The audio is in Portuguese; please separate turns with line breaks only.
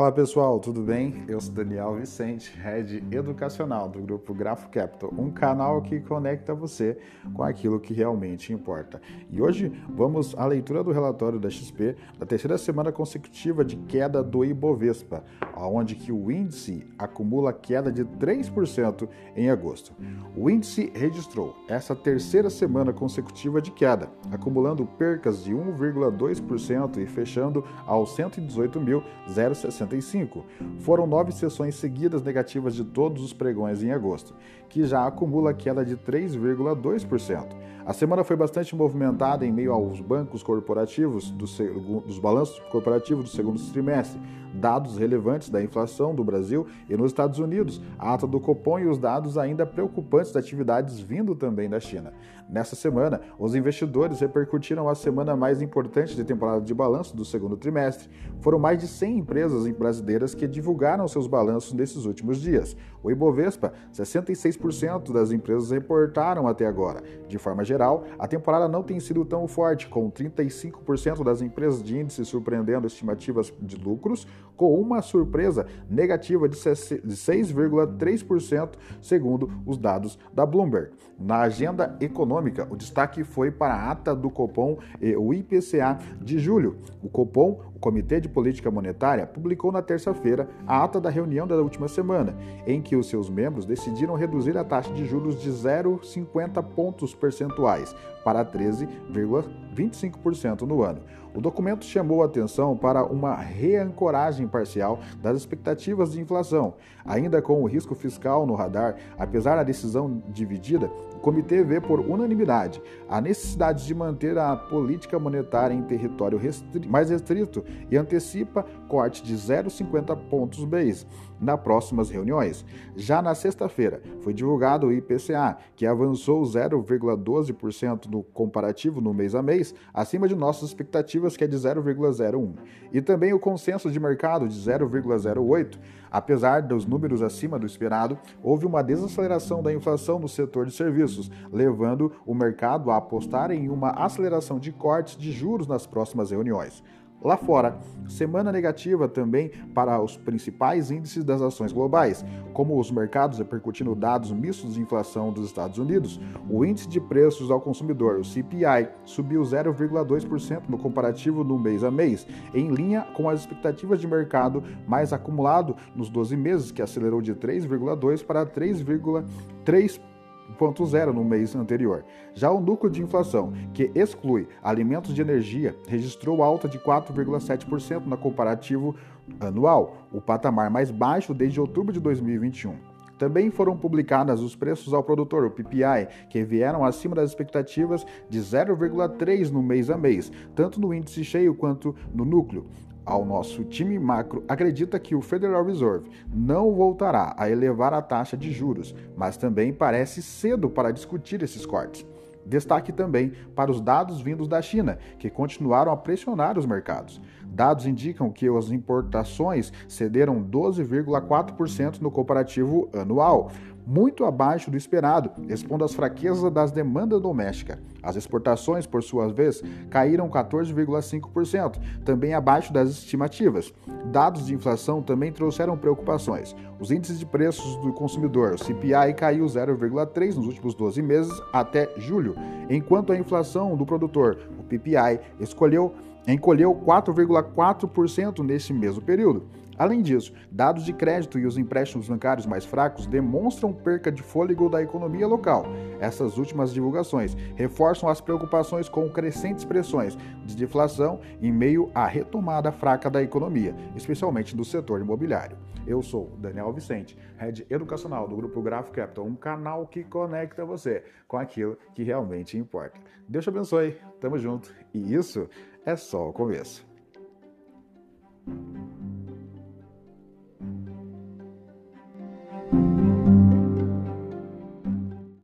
Fala pessoal, tudo bem? Eu sou Daniel Vicente, Head Educacional do Grupo Grafo Capital, um canal que conecta você com aquilo que realmente importa. E hoje vamos à leitura do relatório da XP da terceira semana consecutiva de queda do Ibovespa, onde que o índice acumula queda de 3% em agosto. O índice registrou essa terceira semana consecutiva de queda, acumulando percas de 1,2% e fechando aos 118.060 65. Foram nove sessões seguidas negativas de todos os pregões em agosto, que já acumula queda de 3,2%. A semana foi bastante movimentada em meio aos bancos corporativos do, dos balanços corporativos do segundo trimestre, dados relevantes da inflação do Brasil e nos Estados Unidos, a ata do Copom e os dados ainda preocupantes das atividades vindo também da China. Nessa semana, os investidores repercutiram a semana mais importante de temporada de balanço do segundo trimestre. Foram mais de 100 empresas brasileiras que divulgaram seus balanços nesses últimos dias. O Ibovespa, 66% das empresas reportaram até agora. De forma geral, a temporada não tem sido tão forte, com 35% das empresas de índice surpreendendo estimativas de lucros, com uma surpresa negativa de 6,3%, segundo os dados da Bloomberg. Na agenda econômica, o destaque foi para a ata do Copom e o IPCA de julho. O Copom Comitê de Política Monetária publicou na terça-feira a ata da reunião da última semana, em que os seus membros decidiram reduzir a taxa de juros de 0,50 pontos percentuais para 13,25% no ano. O documento chamou atenção para uma reancoragem parcial das expectativas de inflação. Ainda com o risco fiscal no radar, apesar da decisão dividida, o comitê vê por unanimidade a necessidade de manter a política monetária em território restri mais restrito e antecipa corte de 0,50 pontos base nas próximas reuniões. Já na sexta-feira, foi divulgado o IPCA, que avançou 0,12% no comparativo no mês a mês, acima de nossas expectativas, que é de 0,01. E também o consenso de mercado de 0,08. Apesar dos números acima do esperado, houve uma desaceleração da inflação no setor de serviços, levando o mercado a apostar em uma aceleração de cortes de juros nas próximas reuniões. Lá fora, semana negativa também para os principais índices das ações globais, como os mercados repercutindo dados mistos de inflação dos Estados Unidos. O índice de preços ao consumidor, o CPI, subiu 0,2% no comparativo no mês a mês, em linha com as expectativas de mercado, mais acumulado nos 12 meses, que acelerou de 3,2 para 3,3% 1,0 no mês anterior. Já o núcleo de inflação, que exclui alimentos de energia, registrou alta de 4,7% na comparativo anual, o patamar mais baixo desde outubro de 2021. Também foram publicados os preços ao produtor, o PPI, que vieram acima das expectativas de 0,3 no mês a mês, tanto no índice cheio quanto no núcleo ao nosso time macro acredita que o Federal Reserve não voltará a elevar a taxa de juros, mas também parece cedo para discutir esses cortes. Destaque também para os dados vindos da China, que continuaram a pressionar os mercados. Dados indicam que as importações cederam 12,4% no comparativo anual, muito abaixo do esperado, expondo as fraquezas das demandas domésticas. As exportações, por sua vez, caíram 14,5%, também abaixo das estimativas. Dados de inflação também trouxeram preocupações. Os índices de preços do consumidor, CPI, caiu 0,3% nos últimos 12 meses até julho, enquanto a inflação do produtor, o PPI, escolheu encolheu 4,4% nesse mesmo período. Além disso, dados de crédito e os empréstimos bancários mais fracos demonstram perca de fôlego da economia local. Essas últimas divulgações reforçam as preocupações com crescentes pressões de deflação em meio à retomada fraca da economia, especialmente do setor imobiliário. Eu sou Daniel Vicente, head educacional do Grupo Graph Capital, um canal que conecta você com aquilo que realmente importa. Deus te abençoe, tamo junto e isso é só o começo.